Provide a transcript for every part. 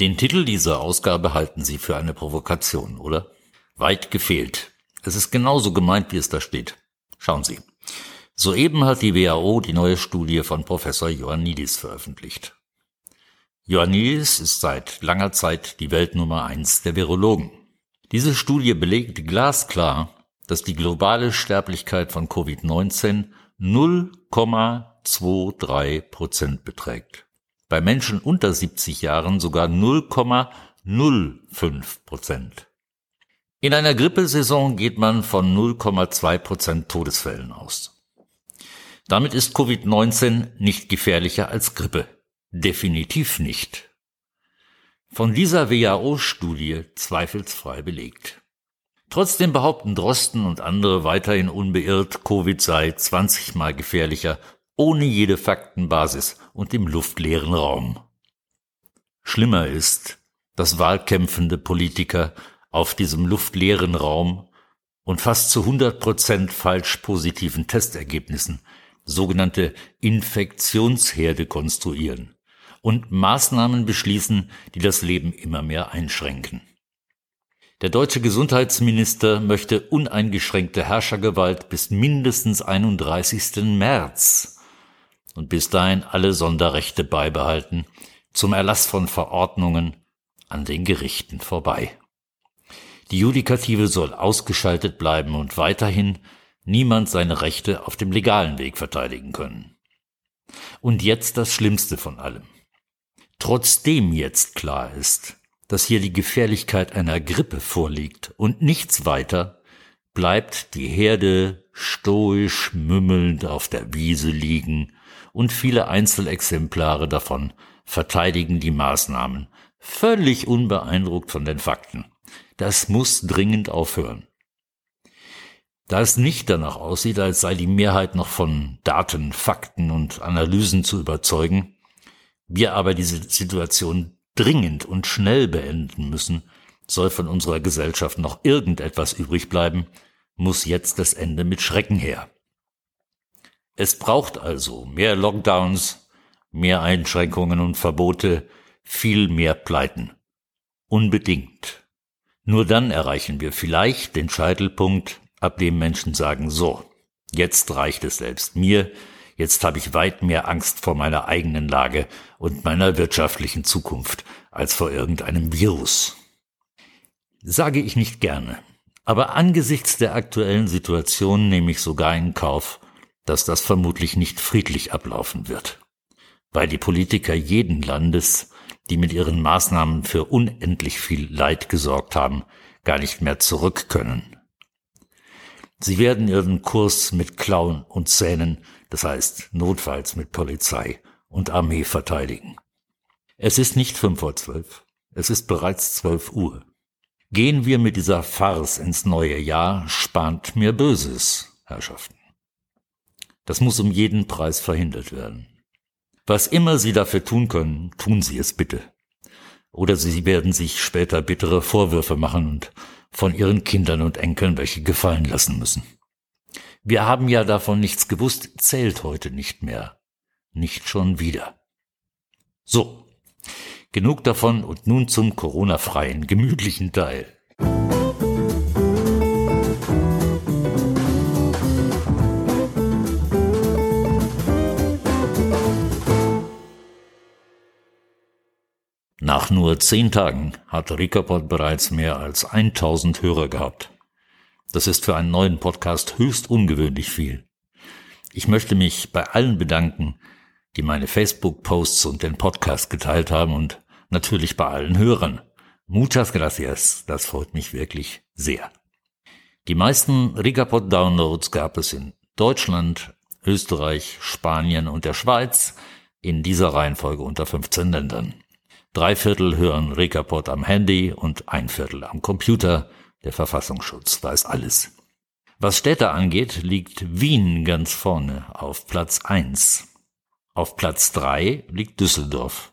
Den Titel dieser Ausgabe halten Sie für eine Provokation, oder? Weit gefehlt. Es ist genauso gemeint, wie es da steht. Schauen Sie. Soeben hat die WHO die neue Studie von Professor Ioannidis veröffentlicht. Ioannidis ist seit langer Zeit die Weltnummer eins der Virologen. Diese Studie belegt glasklar, dass die globale Sterblichkeit von Covid-19 0,23 Prozent beträgt bei Menschen unter 70 Jahren sogar 0,05 Prozent. In einer Grippesaison geht man von 0,2 Prozent Todesfällen aus. Damit ist Covid-19 nicht gefährlicher als Grippe. Definitiv nicht. Von dieser WHO-Studie zweifelsfrei belegt. Trotzdem behaupten Drosten und andere weiterhin unbeirrt, Covid sei 20 mal gefährlicher ohne jede Faktenbasis und im luftleeren Raum. Schlimmer ist, dass wahlkämpfende Politiker auf diesem luftleeren Raum und fast zu 100 Prozent falsch positiven Testergebnissen sogenannte Infektionsherde konstruieren und Maßnahmen beschließen, die das Leben immer mehr einschränken. Der deutsche Gesundheitsminister möchte uneingeschränkte Herrschergewalt bis mindestens 31. März und bis dahin alle Sonderrechte beibehalten, zum Erlass von Verordnungen an den Gerichten vorbei. Die Judikative soll ausgeschaltet bleiben und weiterhin niemand seine Rechte auf dem legalen Weg verteidigen können. Und jetzt das Schlimmste von allem. Trotzdem jetzt klar ist, dass hier die Gefährlichkeit einer Grippe vorliegt und nichts weiter, bleibt die Herde stoisch mümmelnd auf der Wiese liegen und viele Einzelexemplare davon verteidigen die Maßnahmen, völlig unbeeindruckt von den Fakten. Das muss dringend aufhören. Da es nicht danach aussieht, als sei die Mehrheit noch von Daten, Fakten und Analysen zu überzeugen, wir aber diese Situation dringend und schnell beenden müssen, soll von unserer Gesellschaft noch irgendetwas übrig bleiben, muss jetzt das Ende mit Schrecken her. Es braucht also mehr Lockdowns, mehr Einschränkungen und Verbote, viel mehr Pleiten. Unbedingt. Nur dann erreichen wir vielleicht den Scheitelpunkt, ab dem Menschen sagen, so, jetzt reicht es selbst mir, jetzt habe ich weit mehr Angst vor meiner eigenen Lage und meiner wirtschaftlichen Zukunft als vor irgendeinem Virus. Sage ich nicht gerne, aber angesichts der aktuellen Situation nehme ich sogar in Kauf, dass das vermutlich nicht friedlich ablaufen wird, weil die Politiker jeden Landes, die mit ihren Maßnahmen für unendlich viel Leid gesorgt haben, gar nicht mehr zurück können. Sie werden ihren Kurs mit Klauen und Zähnen, das heißt notfalls mit Polizei und Armee verteidigen. Es ist nicht fünf vor zwölf, es ist bereits zwölf Uhr. Gehen wir mit dieser Farce ins neue Jahr, spannt mir Böses, Herrschaften. Das muss um jeden Preis verhindert werden. Was immer Sie dafür tun können, tun Sie es bitte. Oder Sie werden sich später bittere Vorwürfe machen und von Ihren Kindern und Enkeln welche gefallen lassen müssen. Wir haben ja davon nichts gewusst, zählt heute nicht mehr. Nicht schon wieder. So. Genug davon und nun zum Corona-freien, gemütlichen Teil. Nach nur zehn Tagen hat Ricapod bereits mehr als 1000 Hörer gehabt. Das ist für einen neuen Podcast höchst ungewöhnlich viel. Ich möchte mich bei allen bedanken, die meine Facebook-Posts und den Podcast geteilt haben und natürlich bei allen Hörern. Muchas gracias, das freut mich wirklich sehr. Die meisten Rigapod-Downloads gab es in Deutschland, Österreich, Spanien und der Schweiz, in dieser Reihenfolge unter 15 Ländern. Drei Viertel hören Rekaport am Handy und ein Viertel am Computer. Der Verfassungsschutz weiß alles. Was Städte angeht, liegt Wien ganz vorne auf Platz eins. Auf Platz drei liegt Düsseldorf.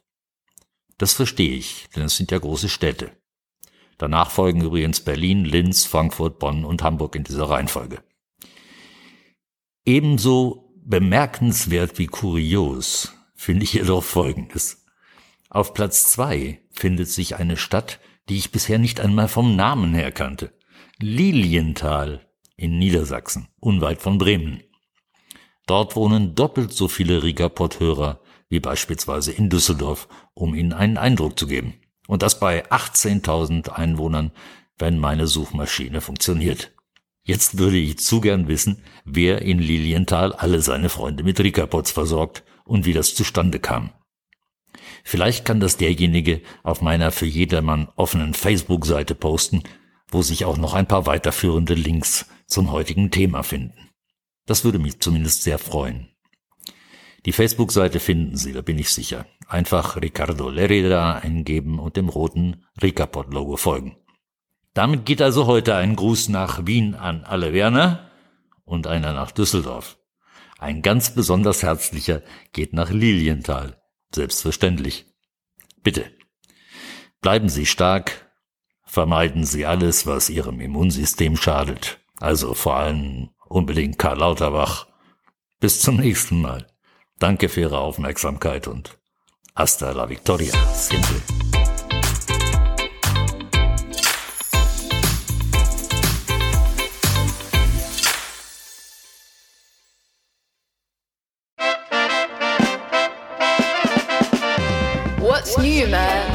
Das verstehe ich, denn es sind ja große Städte. Danach folgen übrigens Berlin, Linz, Frankfurt, Bonn und Hamburg in dieser Reihenfolge. Ebenso bemerkenswert wie kurios finde ich jedoch Folgendes. Auf Platz zwei findet sich eine Stadt, die ich bisher nicht einmal vom Namen her kannte. Lilienthal in Niedersachsen, unweit von Bremen. Dort wohnen doppelt so viele Rigaport-Hörer wie beispielsweise in Düsseldorf, um Ihnen einen Eindruck zu geben. Und das bei 18.000 Einwohnern, wenn meine Suchmaschine funktioniert. Jetzt würde ich zu gern wissen, wer in Lilienthal alle seine Freunde mit Rikapots versorgt und wie das zustande kam. Vielleicht kann das derjenige auf meiner für jedermann offenen Facebook-Seite posten, wo sich auch noch ein paar weiterführende Links zum heutigen Thema finden. Das würde mich zumindest sehr freuen. Die Facebook-Seite finden Sie, da bin ich sicher. Einfach Ricardo Lerida eingeben und dem roten Ricapod-Logo folgen. Damit geht also heute ein Gruß nach Wien an alle Werner und einer nach Düsseldorf. Ein ganz besonders herzlicher geht nach Lilienthal. Selbstverständlich. Bitte. Bleiben Sie stark. Vermeiden Sie alles, was Ihrem Immunsystem schadet. Also vor allem unbedingt Karl Lauterbach. Bis zum nächsten Mal. Danke für Ihre Aufmerksamkeit und hasta la victoria. Siempre. 情侣们